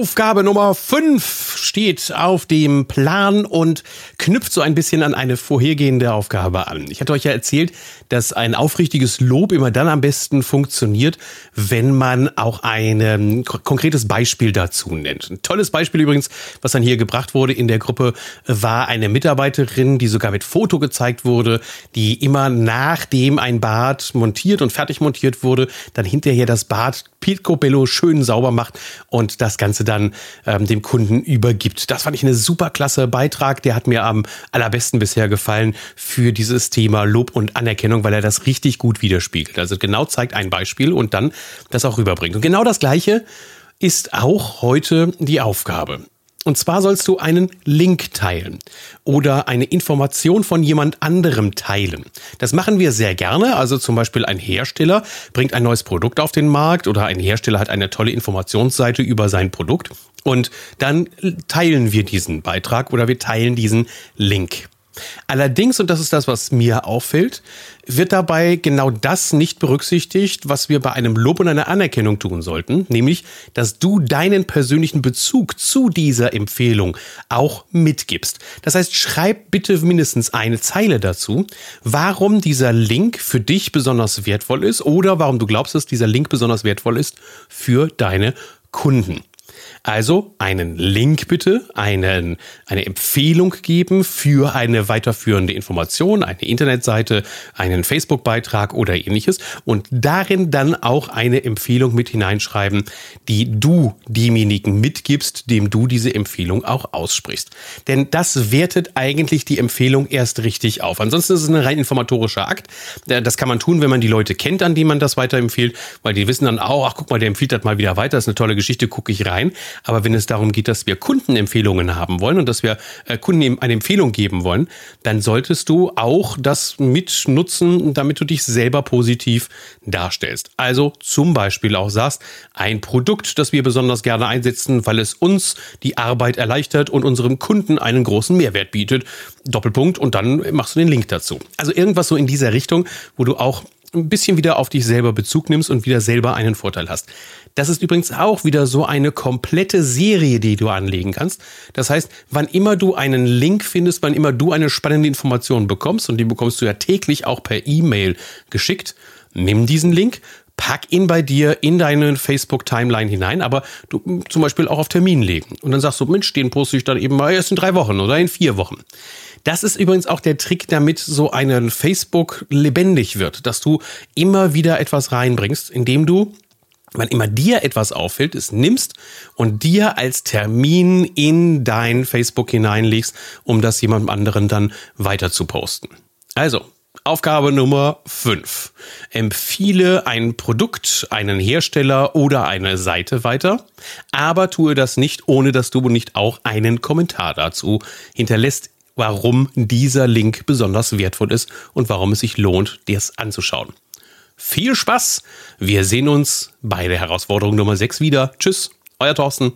Aufgabe Nummer 5 steht auf dem Plan und knüpft so ein bisschen an eine vorhergehende Aufgabe an. Ich hatte euch ja erzählt, dass ein aufrichtiges Lob immer dann am besten funktioniert, wenn man auch ein konkretes Beispiel dazu nennt. Ein tolles Beispiel übrigens, was dann hier gebracht wurde in der Gruppe, war eine Mitarbeiterin, die sogar mit Foto gezeigt wurde, die immer nachdem ein Bad montiert und fertig montiert wurde, dann hinterher das Bad Picobello schön sauber macht und das Ganze dann ähm, dem Kunden übergibt. Das fand ich eine super klasse Beitrag. Der hat mir am allerbesten bisher gefallen für dieses Thema Lob und Anerkennung, weil er das richtig gut widerspiegelt. Also genau zeigt ein Beispiel und dann das auch rüberbringt. Und genau das Gleiche ist auch heute die Aufgabe. Und zwar sollst du einen Link teilen oder eine Information von jemand anderem teilen. Das machen wir sehr gerne. Also zum Beispiel ein Hersteller bringt ein neues Produkt auf den Markt oder ein Hersteller hat eine tolle Informationsseite über sein Produkt. Und dann teilen wir diesen Beitrag oder wir teilen diesen Link. Allerdings, und das ist das, was mir auffällt, wird dabei genau das nicht berücksichtigt, was wir bei einem Lob und einer Anerkennung tun sollten, nämlich, dass du deinen persönlichen Bezug zu dieser Empfehlung auch mitgibst. Das heißt, schreib bitte mindestens eine Zeile dazu, warum dieser Link für dich besonders wertvoll ist oder warum du glaubst, dass dieser Link besonders wertvoll ist für deine Kunden. Also einen Link bitte, einen, eine Empfehlung geben für eine weiterführende Information, eine Internetseite, einen Facebook-Beitrag oder ähnliches und darin dann auch eine Empfehlung mit hineinschreiben, die du demjenigen mitgibst, dem du diese Empfehlung auch aussprichst. Denn das wertet eigentlich die Empfehlung erst richtig auf. Ansonsten ist es ein rein informatorischer Akt. Das kann man tun, wenn man die Leute kennt, an die man das weiterempfiehlt, weil die wissen dann auch, ach guck mal, der empfiehlt das mal wieder weiter, das ist eine tolle Geschichte, gucke ich rein. Aber wenn es darum geht, dass wir Kundenempfehlungen haben wollen und dass wir äh, Kunden eine Empfehlung geben wollen, dann solltest du auch das mitnutzen, damit du dich selber positiv darstellst. Also zum Beispiel auch sagst, ein Produkt, das wir besonders gerne einsetzen, weil es uns die Arbeit erleichtert und unserem Kunden einen großen Mehrwert bietet. Doppelpunkt und dann machst du den Link dazu. Also irgendwas so in dieser Richtung, wo du auch ein bisschen wieder auf dich selber Bezug nimmst und wieder selber einen Vorteil hast. Das ist übrigens auch wieder so eine komplette Serie, die du anlegen kannst. Das heißt, wann immer du einen Link findest, wann immer du eine spannende Information bekommst, und die bekommst du ja täglich auch per E-Mail geschickt, nimm diesen Link, pack ihn bei dir in deine Facebook-Timeline hinein, aber du zum Beispiel auch auf Termin legen. Und dann sagst du, Mensch, den poste ich dann eben mal erst in drei Wochen oder in vier Wochen. Das ist übrigens auch der Trick, damit so ein Facebook lebendig wird, dass du immer wieder etwas reinbringst, indem du wann immer dir etwas auffällt, es nimmst und dir als Termin in dein Facebook hineinlegst, um das jemandem anderen dann weiter zu posten. Also, Aufgabe Nummer 5. Empfehle ein Produkt, einen Hersteller oder eine Seite weiter, aber tue das nicht, ohne dass du nicht auch einen Kommentar dazu hinterlässt, warum dieser Link besonders wertvoll ist und warum es sich lohnt, dir es anzuschauen. Viel Spaß! Wir sehen uns bei der Herausforderung Nummer 6 wieder. Tschüss, euer Thorsten.